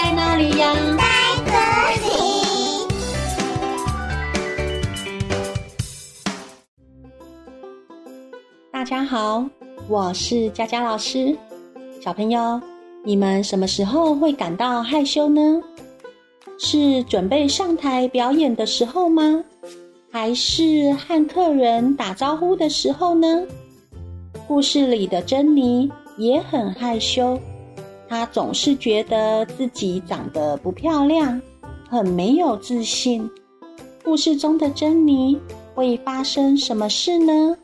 在哪里呀？在这里。大家好，我是佳佳老师。小朋友，你们什么时候会感到害羞呢？是准备上台表演的时候吗？还是和客人打招呼的时候呢？故事里的珍妮也很害羞，她总是觉得自己长得不漂亮，很没有自信。故事中的珍妮会发生什么事呢？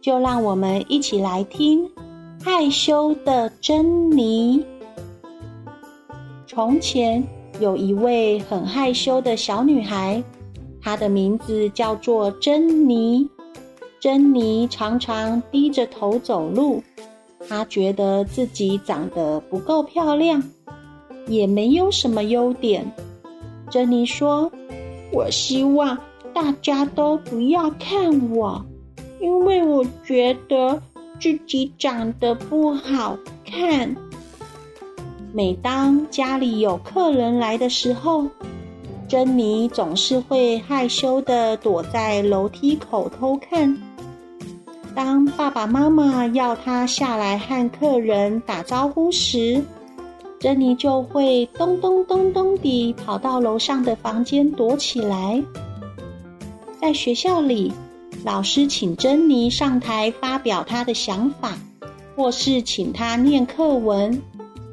就让我们一起来听害羞的珍妮。从前有一位很害羞的小女孩，她的名字叫做珍妮。珍妮常常低着头走路，她觉得自己长得不够漂亮，也没有什么优点。珍妮说：“我希望大家都不要看我。”因为我觉得自己长得不好看。每当家里有客人来的时候，珍妮总是会害羞的躲在楼梯口偷看。当爸爸妈妈要他下来和客人打招呼时，珍妮就会咚咚咚咚地跑到楼上的房间躲起来。在学校里，老师请珍妮上台发表她的想法，或是请她念课文，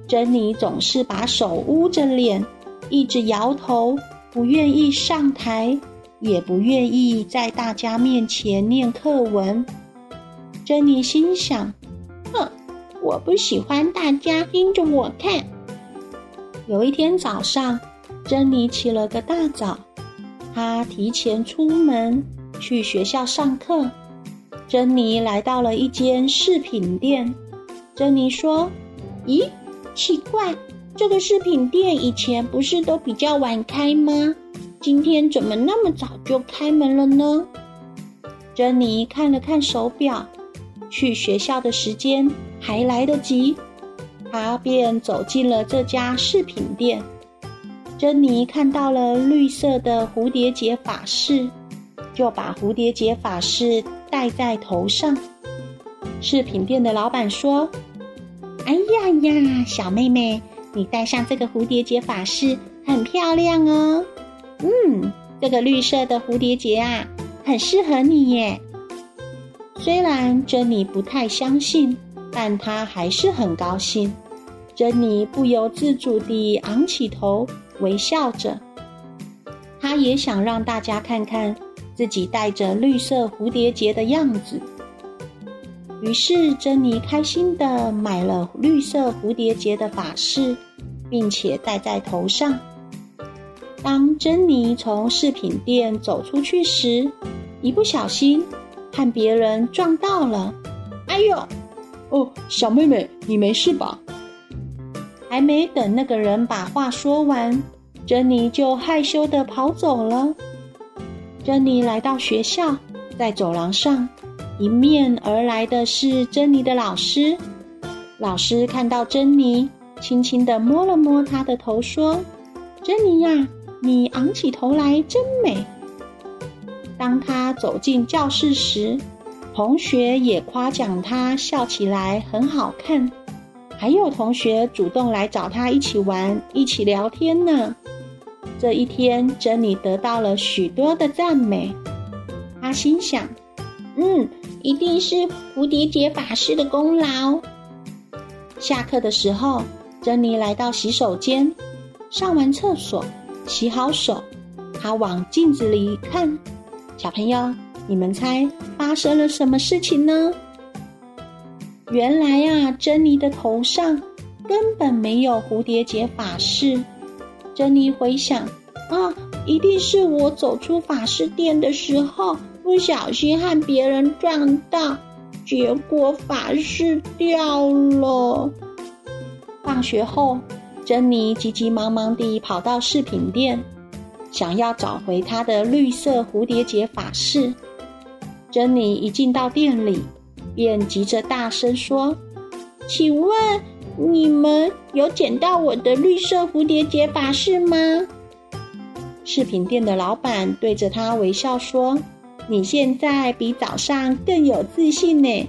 珍妮总是把手捂着脸，一直摇头，不愿意上台，也不愿意在大家面前念课文。珍妮心想：“哼，我不喜欢大家盯着我看。”有一天早上，珍妮起了个大早，她提前出门。去学校上课，珍妮来到了一间饰品店。珍妮说：“咦，奇怪，这个饰品店以前不是都比较晚开吗？今天怎么那么早就开门了呢？”珍妮看了看手表，去学校的时间还来得及，她便走进了这家饰品店。珍妮看到了绿色的蝴蝶结发饰。就把蝴蝶结发饰戴在头上。饰品店的老板说：“哎呀呀，小妹妹，你戴上这个蝴蝶结发饰很漂亮哦。嗯，这个绿色的蝴蝶结啊，很适合你耶。”虽然珍妮不太相信，但她还是很高兴。珍妮不由自主地昂起头，微笑着。她也想让大家看看。自己戴着绿色蝴蝶结的样子，于是珍妮开心地买了绿色蝴蝶结的发饰，并且戴在头上。当珍妮从饰品店走出去时，一不小心和别人撞到了。哎呦！哦，小妹妹，你没事吧？还没等那个人把话说完，珍妮就害羞的跑走了。珍妮来到学校，在走廊上，迎面而来的是珍妮的老师。老师看到珍妮，轻轻地摸了摸她的头，说：“珍妮呀，你昂起头来真美。”当他走进教室时，同学也夸奖他笑起来很好看，还有同学主动来找他一起玩，一起聊天呢。这一天，珍妮得到了许多的赞美。他心想：“嗯，一定是蝴蝶结法师的功劳。”下课的时候，珍妮来到洗手间，上完厕所，洗好手，她往镜子里一看。小朋友，你们猜发生了什么事情呢？原来呀，珍妮的头上根本没有蝴蝶结发饰。珍妮回想，啊，一定是我走出发饰店的时候，不小心和别人撞到，结果发饰掉了。放学后，珍妮急急忙忙地跑到饰品店，想要找回她的绿色蝴蝶结发饰。珍妮一进到店里，便急着大声说：“请问你们有捡到我的绿色蝴蝶结发饰吗？饰品店的老板对着他微笑说：“你现在比早上更有自信呢。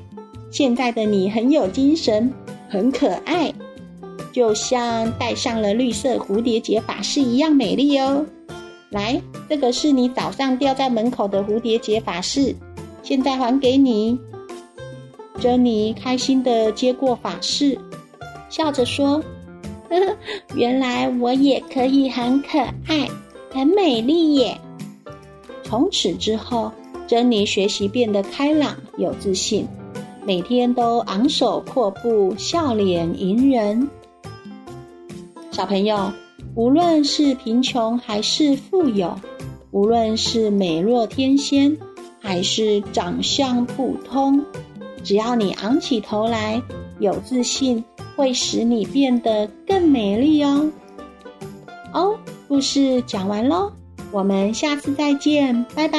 现在的你很有精神，很可爱，就像戴上了绿色蝴蝶结发饰一样美丽哦。来，这个是你早上掉在门口的蝴蝶结发饰，现在还给你。”珍妮开心地接过发饰，笑着说：“呵呵，原来我也可以很可爱。”很美丽耶！从此之后，珍妮学习变得开朗有自信，每天都昂首阔步，笑脸迎人。小朋友，无论是贫穷还是富有，无论是美若天仙还是长相普通，只要你昂起头来，有自信，会使你变得更美丽哦。哦。故事讲完喽，我们下次再见，拜拜。